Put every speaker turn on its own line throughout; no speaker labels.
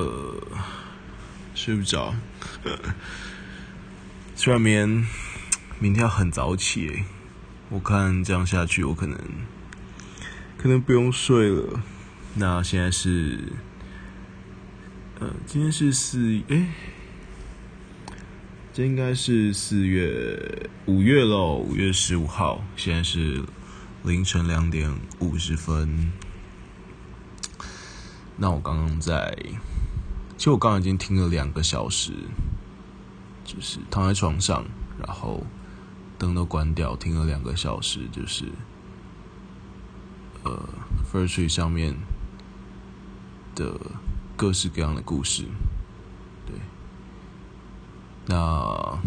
呃，睡不着。虽然明天明天要很早起，我看这样下去，我可能可能不用睡了。那现在是，呃，今天是四诶，这应该是四月五月咯，五月十五号，现在是凌晨两点五十分。那我刚刚在，其实我刚刚已经听了两个小时，就是躺在床上，然后灯都关掉，听了两个小时，就是呃，Firstory 上面。的各式各样的故事，对，那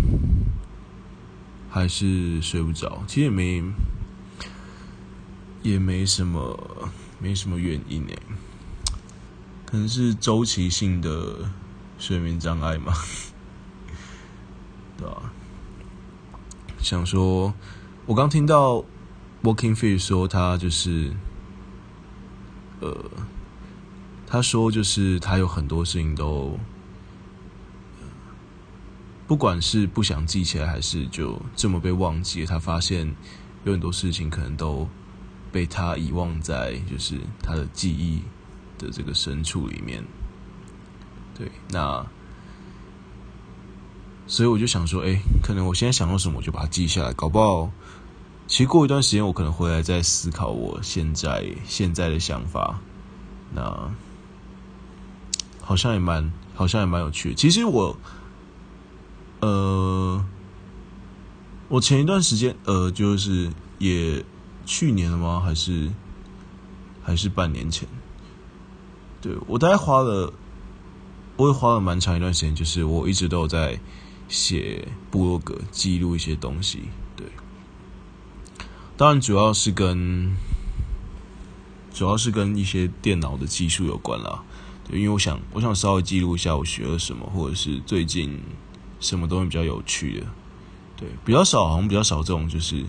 还是睡不着。其实也没也没什么没什么原因诶，可能是周期性的睡眠障碍嘛，对吧、啊？想说，我刚听到 Walking Fish 说他就是呃。他说：“就是他有很多事情都，不管是不想记起来，还是就这么被忘记。他发现有很多事情可能都被他遗忘在，就是他的记忆的这个深处里面。对，那所以我就想说，哎，可能我现在想到什么，我就把它记下来。搞不好，其实过一段时间，我可能回来再思考我现在现在的想法。那。”好像也蛮，好像也蛮有趣的。其实我，呃，我前一段时间，呃，就是也去年了吗？还是还是半年前？对，我大概花了，我也花了蛮长一段时间，就是我一直都有在写部落格，记录一些东西。对，当然主要是跟主要是跟一些电脑的技术有关啦。对，因为我想，我想稍微记录一下我学了什么，或者是最近什么东西比较有趣的。对，比较少，好像比较少这种，就是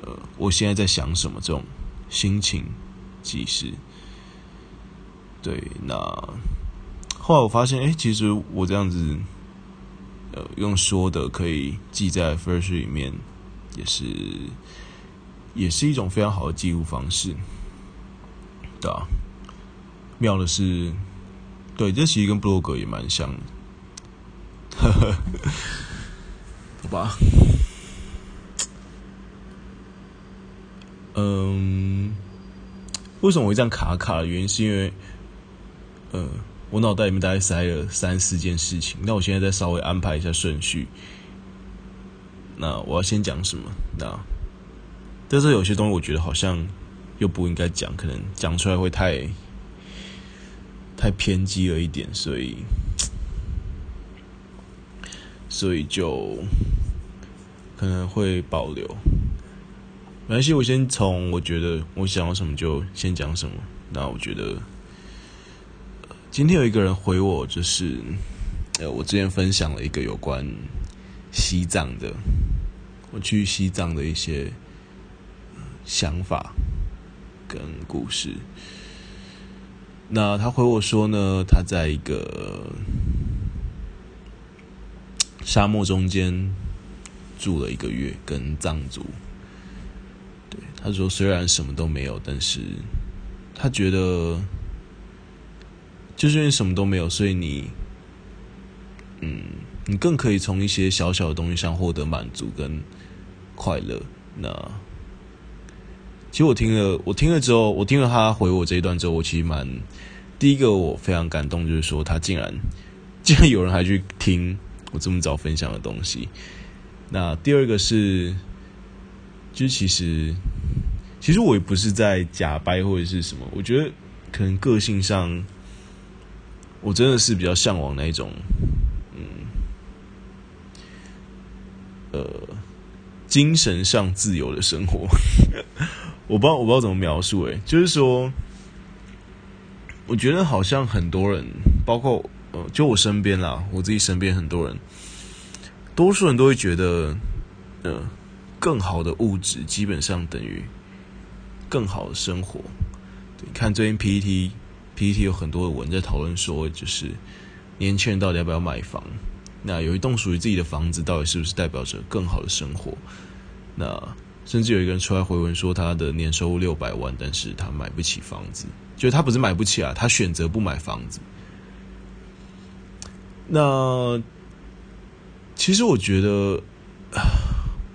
呃，我现在在想什么这种心情记事。对，那后来我发现，哎，其实我这样子，呃，用说的可以记在 First 里面，也是也是一种非常好的记录方式，对啊。妙的是，对，这其实跟部落格也蛮像的，好吧。嗯，为什么我会这样卡卡的原因是因为，呃，我脑袋里面大概塞了三四件事情，那我现在再稍微安排一下顺序。那我要先讲什么？那，但是有些东西我觉得好像又不应该讲，可能讲出来会太。太偏激了一点，所以，所以就可能会保留。没关系，我先从我觉得我想要什么就先讲什么。那我觉得，今天有一个人回我，就是呃，我之前分享了一个有关西藏的，我去西藏的一些想法跟故事。那他回我说呢，他在一个沙漠中间住了一个月，跟藏族。对，他说虽然什么都没有，但是他觉得就是因为什么都没有，所以你，嗯，你更可以从一些小小的东西上获得满足跟快乐。那。其实我听了，我听了之后，我听了他回我这一段之后，我其实蛮第一个我非常感动，就是说他竟然竟然有人还去听我这么早分享的东西。那第二个是，就其实其实我也不是在假掰或者是什么，我觉得可能个性上，我真的是比较向往那一种，嗯，呃，精神上自由的生活。我不知道，我不知道怎么描述，诶，就是说，我觉得好像很多人，包括呃，就我身边啦，我自己身边很多人，多数人都会觉得，呃，更好的物质基本上等于更好的生活。你，看最近 PTT PTT 有很多的文在讨论说，就是年轻人到底要不要买房？那有一栋属于自己的房子，到底是不是代表着更好的生活？那甚至有一个人出来回文说，他的年收入六百万，但是他买不起房子，就他不是买不起啊，他选择不买房子。那其实我觉得，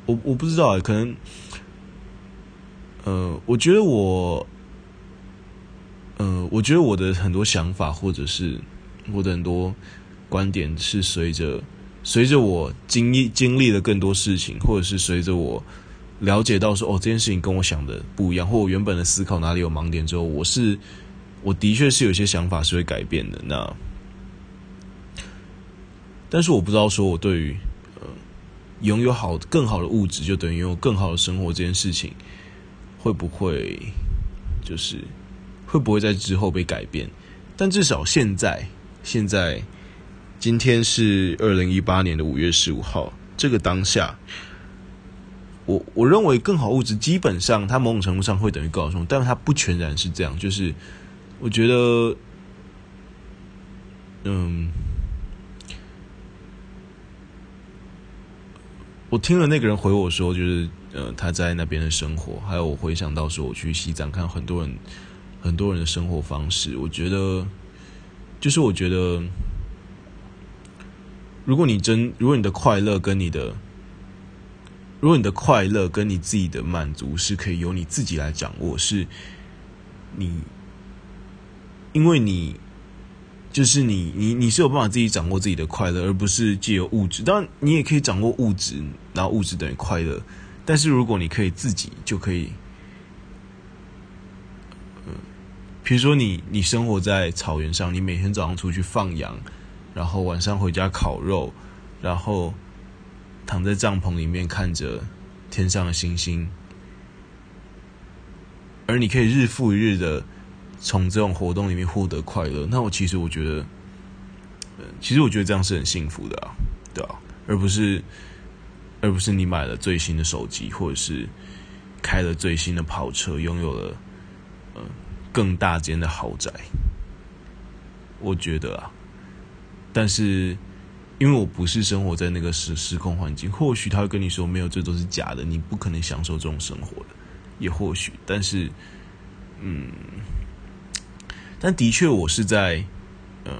我我不知道啊，可能，呃，我觉得我，呃，我觉得我的很多想法，或者是我的很多观点，是随着随着我经历经历了更多事情，或者是随着我。了解到说哦，这件事情跟我想的不一样，或我原本的思考哪里有盲点之后，我是我的确是有些想法是会改变的。那，但是我不知道说我对于呃拥有好更好的物质，就等于拥有更好的生活这件事情，会不会就是会不会在之后被改变？但至少现在现在今天是二零一八年的五月十五号，这个当下。我我认为更好物质基本上它某种程度上会等于更好生活，但它不全然是这样。就是我觉得，嗯，我听了那个人回我说，就是呃他在那边的生活，还有我回想到说我去西藏看很多人很多人的生活方式，我觉得就是我觉得，如果你真如果你的快乐跟你的。如果你的快乐跟你自己的满足是可以由你自己来掌握，是你，因为你就是你，你你是有办法自己掌握自己的快乐，而不是借由物质。当然，你也可以掌握物质，然后物质等于快乐。但是，如果你可以自己，就可以，嗯，比如说你你生活在草原上，你每天早上出去放羊，然后晚上回家烤肉，然后。躺在帐篷里面看着天上的星星，而你可以日复一日的从这种活动里面获得快乐。那我其实我觉得，其实我觉得这样是很幸福的啊，对啊，而不是，而不是你买了最新的手机，或者是开了最新的跑车，拥有了嗯更大间的豪宅。我觉得啊，但是。因为我不是生活在那个时时空环境，或许他会跟你说没有，这都是假的，你不可能享受这种生活的，也或许，但是，嗯，但的确我是在，呃，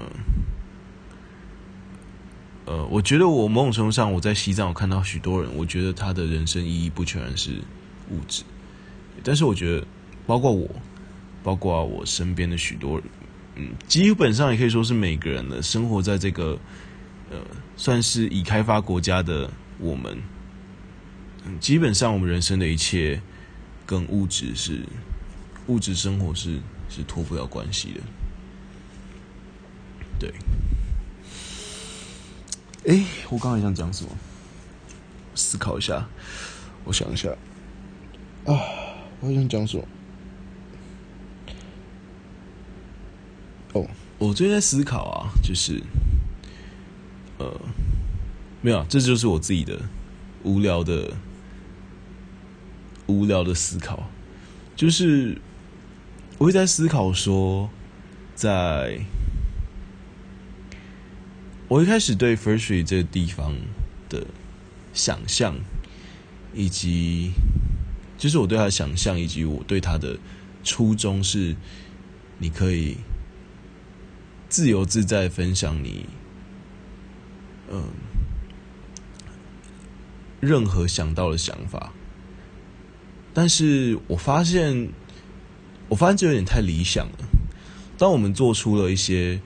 呃，我觉得我某种程度上我在西藏，我看到许多人，我觉得他的人生意义不全然是物质，但是我觉得，包括我，包括我身边的许多人，嗯，基本上也可以说是每个人的生活在这个。呃，算是已开发国家的我们，嗯，基本上我们人生的一切跟物质是物质生活是是脱不了关系的。对，哎，我刚才想讲什么？思考一下，我想一下，啊，我想讲什么？哦，我最近在思考啊，就是。呃，没有，这就是我自己的无聊的无聊的思考，就是我会在思考说，在我一开始对 Firstry 这个地方的想象，以及就是我对他的想象，以及我对他的初衷是，你可以自由自在分享你。嗯，任何想到的想法，但是我发现，我发现这有点太理想了。当我们做出了一些，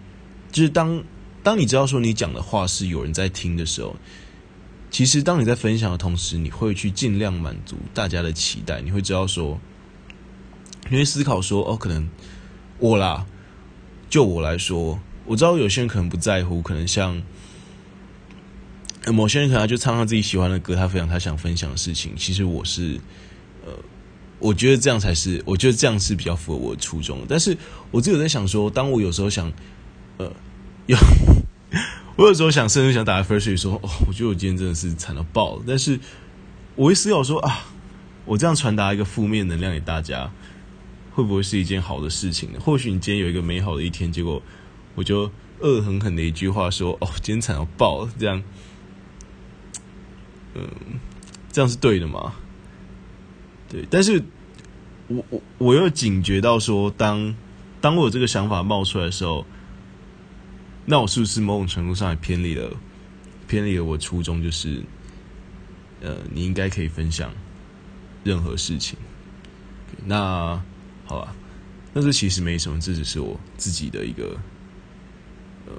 就是当当你知道说你讲的话是有人在听的时候，其实当你在分享的同时，你会去尽量满足大家的期待。你会知道说，你会思考说，哦，可能我啦，就我来说，我知道有些人可能不在乎，可能像。某些人可能就唱他自己喜欢的歌，他分享他想分享的事情。其实我是，呃，我觉得这样才是，我觉得这样是比较符合我的初衷。但是我自己在想说，当我有时候想，呃，有 我有时候想，甚至想打开 First 说，哦，我觉得我今天真的是惨到爆了。但是我会思考说啊，我这样传达一个负面能量给大家，会不会是一件好的事情呢？或许你今天有一个美好的一天，结果我就恶狠狠的一句话说：“哦，今天惨到爆了。”这样，嗯，这样是对的吗？对，但是我我我又警觉到说，当当我有这个想法冒出来的时候，那我是不是某种程度上也偏离了偏离了我初衷？就是，呃，你应该可以分享任何事情。那。好吧，那这其实没什么，这只是我自己的一个，呃，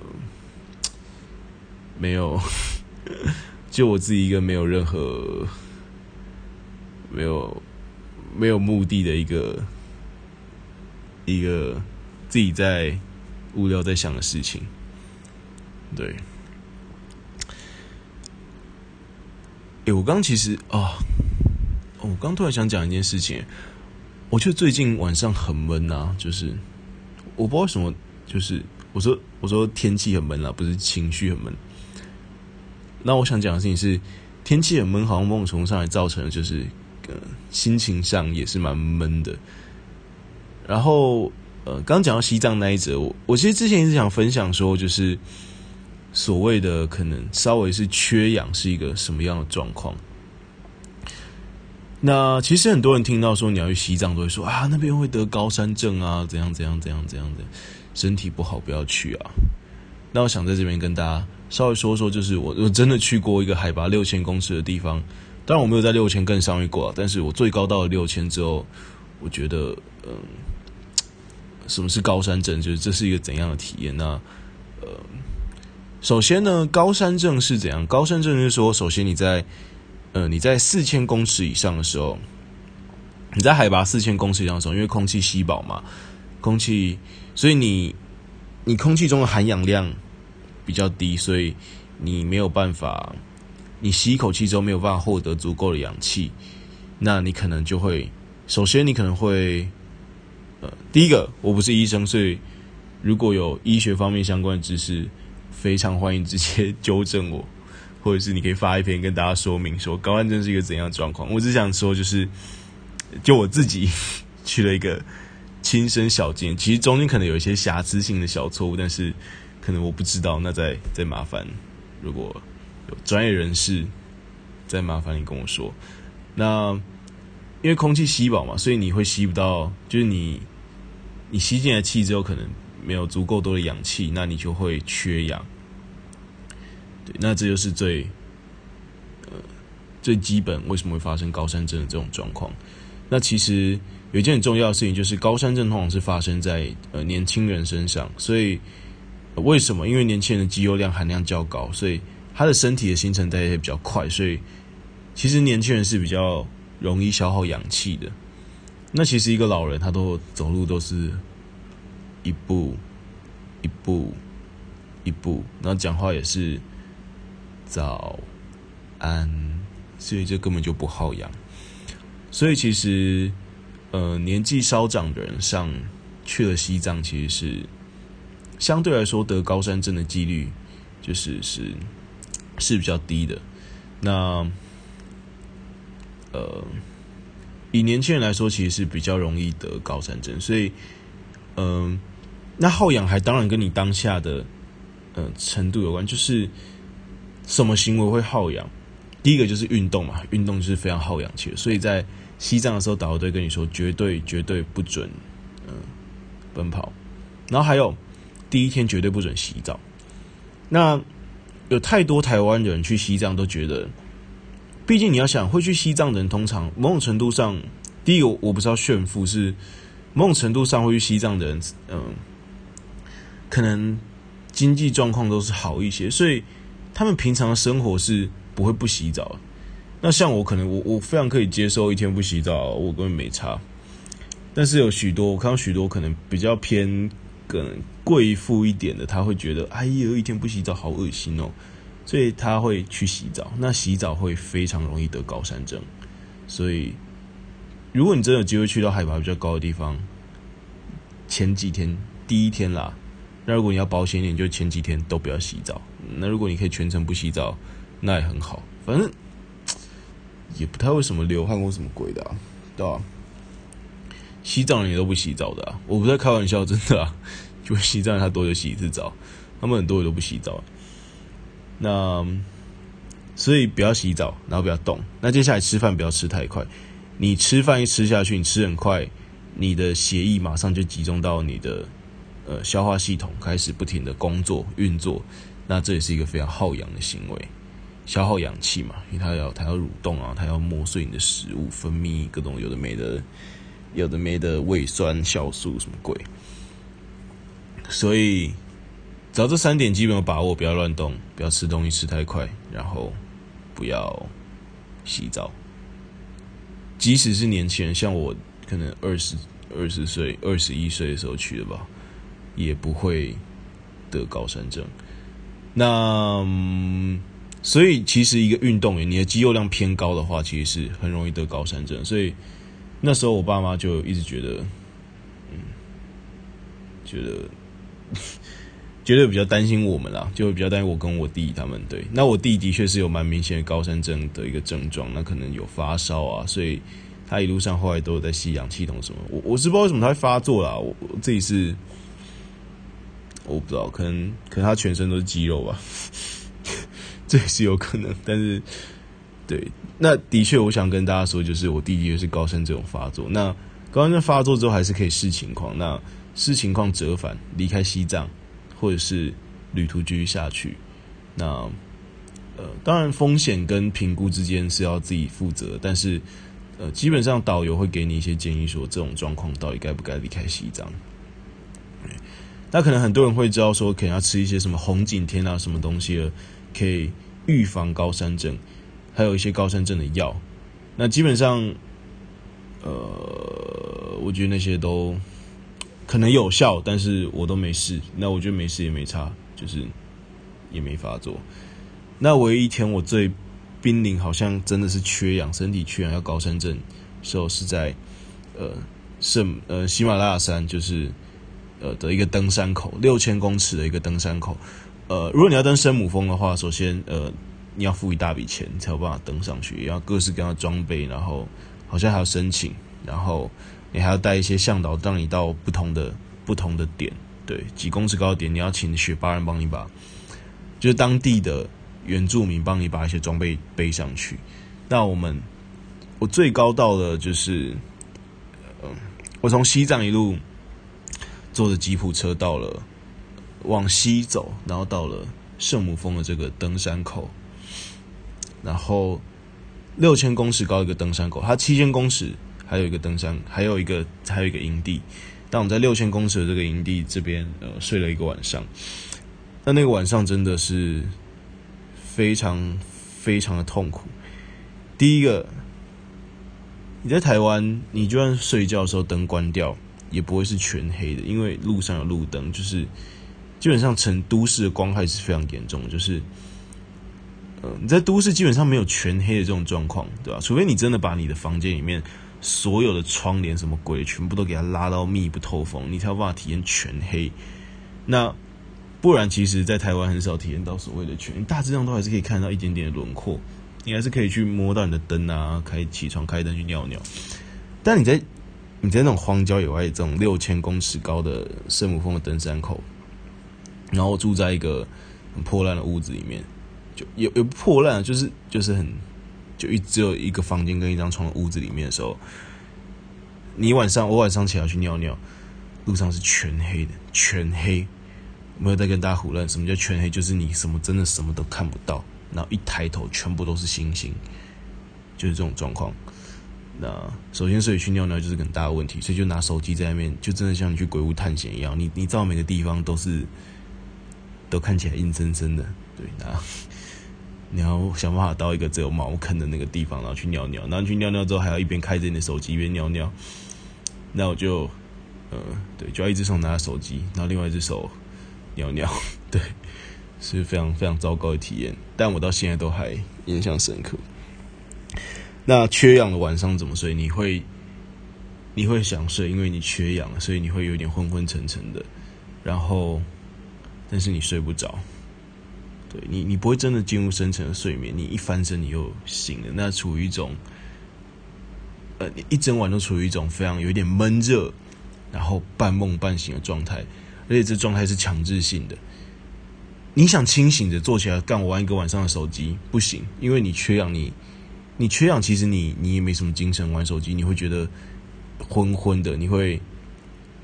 没有，就我自己一个没有任何，没有没有目的的一个一个自己在无聊在想的事情，对。哎，我刚其实啊，哦，我刚突然想讲一件事情。我觉得最近晚上很闷啊，就是我不知道为什么，就是我说我说天气很闷啊，不是情绪很闷。那我想讲的事情是，天气很闷，好像某种程度上也造成了就是呃心情上也是蛮闷的。然后呃，刚讲到西藏那一则，我我其实之前一直想分享说，就是所谓的可能稍微是缺氧是一个什么样的状况。那其实很多人听到说你要去西藏，都会说啊，那边会得高山症啊，怎样怎样怎样怎样的，身体不好不要去啊。那我想在这边跟大家稍微说说，就是我我真的去过一个海拔六千公尺的地方，当然我没有在六千更上面过，但是我最高到了六千之后，我觉得嗯，什么是高山症？就是这是一个怎样的体验？那呃，首先呢，高山症是怎样？高山症是说，首先你在呃，你在四千公尺以上的时候，你在海拔四千公尺以上的时候，因为空气稀薄嘛，空气，所以你你空气中的含氧量比较低，所以你没有办法，你吸一口气之后没有办法获得足够的氧气，那你可能就会，首先你可能会，呃，第一个，我不是医生，所以如果有医学方面相关的知识，非常欢迎直接纠正我。或者是你可以发一篇跟大家说明说高安症是一个怎样的状况。我只想说，就是就我自己 去了一个亲身小见，其实中间可能有一些瑕疵性的小错误，但是可能我不知道，那再再麻烦，如果有专业人士，再麻烦你跟我说。那因为空气吸饱嘛，所以你会吸不到，就是你你吸进来气之后，可能没有足够多的氧气，那你就会缺氧。那这就是最，呃，最基本为什么会发生高山症的这种状况。那其实有一件很重要的事情，就是高山症通常是发生在呃年轻人身上。所以，为什么？因为年轻人的肌肉量含量较高，所以他的身体的新陈代谢比较快，所以其实年轻人是比较容易消耗氧气的。那其实一个老人他都走路都是一步一步一步，然后讲话也是。早安，所以这根本就不好养。所以其实，呃，年纪稍长的人上去了西藏，其实是相对来说得高山症的几率，就是是是比较低的。那，呃，以年轻人来说，其实是比较容易得高山症。所以，嗯、那耗氧还当然跟你当下的呃程度有关，就是。什么行为会耗氧？第一个就是运动嘛，运动就是非常耗氧气的。所以在西藏的时候，导游队跟你说，绝对绝对不准嗯奔跑。然后还有第一天绝对不准洗澡。那有太多台湾人去西藏都觉得，毕竟你要想会去西藏的人，通常某种程度上，第一个我不知道炫富，是某种程度上会去西藏的人，嗯，可能经济状况都是好一些，所以。他们平常的生活是不会不洗澡，那像我可能我我非常可以接受一天不洗澡，我根本没差。但是有许多我看到许多可能比较偏可能贵妇一点的，他会觉得哎呦，一天不洗澡好恶心哦，所以他会去洗澡。那洗澡会非常容易得高山症，所以如果你真的有机会去到海拔比较高的地方，前几天第一天啦。那如果你要保险一点，就前几天都不要洗澡。那如果你可以全程不洗澡，那也很好。反正 也不太会什么流汗或什么鬼的，啊，对吧？西藏人也都不洗澡的啊！我不在开玩笑，真的啊！就西藏人他多久洗一次澡？他们很多人都不洗澡。那所以不要洗澡，然后不要动。那接下来吃饭不要吃太快。你吃饭一吃下去，你吃很快，你的血液马上就集中到你的呃消化系统，开始不停的工作运作。那这也是一个非常耗氧的行为，消耗氧气嘛，因为它要它要蠕动啊，它要磨碎你的食物，分泌各种有的没的。有的没的胃酸、酵素什么鬼，所以只要这三点基本有把握，不要乱动，不要吃东西吃太快，然后不要洗澡。即使是年轻人，像我可能二十二十岁、二十一岁的时候去的吧，也不会得高山症。那所以其实一个运动员，你的肌肉量偏高的话，其实是很容易得高山症。所以。那时候我爸妈就一直觉得，嗯，觉得 觉得比较担心我们啦，就比较担心我跟我弟他们。对，那我弟的确是有蛮明显的高山症的一个症状，那可能有发烧啊，所以他一路上后来都在吸氧气筒什么。我我是不知道为什么他会发作啦，我我自己是我不知道，可能可能他全身都是肌肉吧，这也是有可能，但是。对，那的确，我想跟大家说，就是我弟弟也是高山这种发作。那高山症发作之后，还是可以视情况。那视情况折返离开西藏，或者是旅途继续下去。那呃，当然风险跟评估之间是要自己负责。但是呃，基本上导游会给你一些建议，说这种状况到底该不该离开西藏。那可能很多人会知道说，可能要吃一些什么红景天啊，什么东西了，可以预防高山症。还有一些高山症的药，那基本上，呃，我觉得那些都可能有效，但是我都没试。那我觉得没事也没差，就是也没发作。那唯一一天我最濒临，好像真的是缺氧，身体缺氧要高山症时候，是在呃圣呃喜马拉雅山，就是呃的一个登山口，六千公尺的一个登山口。呃，如果你要登圣母峰的话，首先呃。你要付一大笔钱才有办法登上去，也要各式各样的装备，然后好像还要申请，然后你还要带一些向导，让你到不同的不同的点，对，几公尺高的点，你要请雪巴人帮你把，就是当地的原住民帮你把一些装备背上去。那我们我最高到了就是，嗯，我从西藏一路坐着吉普车到了往西走，然后到了圣母峰的这个登山口。然后六千公尺高一个登山口，它七千公尺还有一个登山，还有一个还有一个营地。但我们在六千公尺的这个营地这边，呃，睡了一个晚上。那那个晚上真的是非常非常的痛苦。第一个，你在台湾，你就算睡觉的时候灯关掉，也不会是全黑的，因为路上有路灯，就是基本上成都市的光害是非常严重的，就是。呃，你在都市基本上没有全黑的这种状况，对吧？除非你真的把你的房间里面所有的窗帘什么鬼全部都给它拉到密不透风，你才有办法体验全黑。那不然，其实，在台湾很少体验到所谓的全，大致上都还是可以看到一点点的轮廓，你还是可以去摸到你的灯啊，开起床开灯去尿尿。但你在你在那种荒郊野外，这种六千公尺高的圣母峰的登山口，然后住在一个很破烂的屋子里面。就有有破烂，就是就是很，就一只有一个房间跟一张床的屋子里面的时候，你晚上我晚上起来去尿尿，路上是全黑的，全黑，没有在跟大家胡乱。什么叫全黑？就是你什么真的什么都看不到，然后一抬头全部都是星星，就是这种状况。那首先，所以去尿尿就是很大的问题，所以就拿手机在那边，就真的像你去鬼屋探险一样，你你照每个地方都是都看起来阴森森的，对，那。你要想办法到一个只有茅坑的那个地方，然后去尿尿。然后去尿尿之后，还要一边开着你的手机一边尿尿。那我就，呃，对，就要一只手拿着手机，然后另外一只手尿尿。对，是非常非常糟糕的体验。但我到现在都还印象深刻。那缺氧的晚上怎么睡？你会，你会想睡，因为你缺氧，所以你会有点昏昏沉沉的。然后，但是你睡不着。对你，你不会真的进入深层的睡眠。你一翻身，你又醒了，那处于一种呃，你一整晚都处于一种非常有一点闷热，然后半梦半醒的状态，而且这状态是强制性的。你想清醒着坐起来干我玩一个晚上的手机不行，因为你缺氧，你你缺氧，其实你你也没什么精神玩手机，你会觉得昏昏的，你会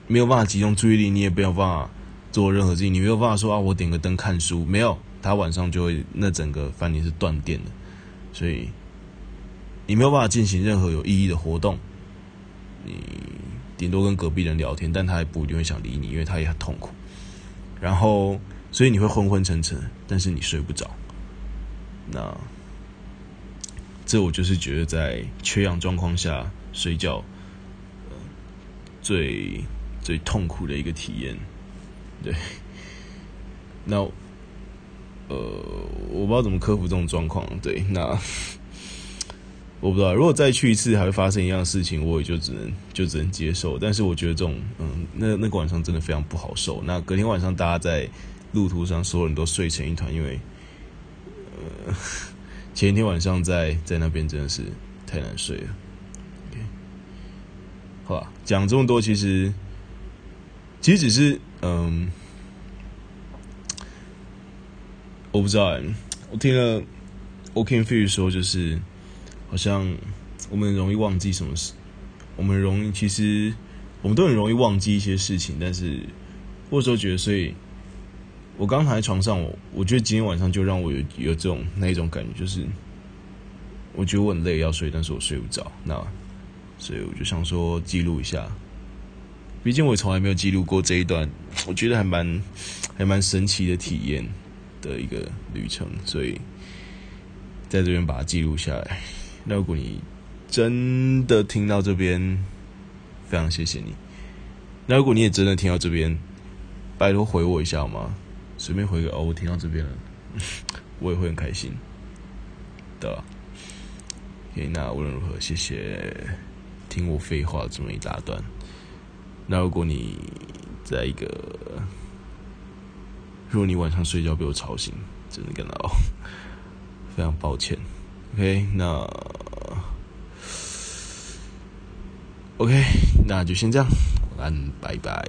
没有办法集中注意力，你也没有办法做任何事情，你没有办法说啊，我点个灯看书，没有，他晚上就会那整个饭店是断电的，所以。你没有办法进行任何有意义的活动，你顶多跟隔壁人聊天，但他也不一定会想理你，因为他也很痛苦。然后，所以你会昏昏沉沉，但是你睡不着。那这我就是觉得在缺氧状况下睡觉，呃，最最痛苦的一个体验。对，那呃，我不知道怎么克服这种状况。对，那。我不知道，如果再去一次还会发生一样的事情，我也就只能就只能接受。但是我觉得这种，嗯，那那个晚上真的非常不好受。那隔天晚上大家在路途上，所有人都睡成一团，因为，呃，前一天晚上在在那边真的是太难睡了。OK，好吧，讲这么多，其实其实只是，嗯，我不知道，我听了 Oaken Fish 说，就是。好像我们容易忘记什么事，我们容易其实我们都很容易忘记一些事情，但是或者说觉得，所以我刚躺在床上，我我觉得今天晚上就让我有有这种那一种感觉，就是我觉得我很累要睡，但是我睡不着，那所以我就想说记录一下，毕竟我从来没有记录过这一段，我觉得还蛮还蛮神奇的体验的一个旅程，所以在这边把它记录下来。那如果你真的听到这边，非常谢谢你。那如果你也真的听到这边，拜托回我一下好吗？随便回个哦，我听到这边了，我也会很开心的。OK，那无论如何，谢谢听我废话这么一大段。那如果你在一个，如果你晚上睡觉被我吵醒，真的感到 非常抱歉。OK，那 OK，那就先这样，晚安，拜拜。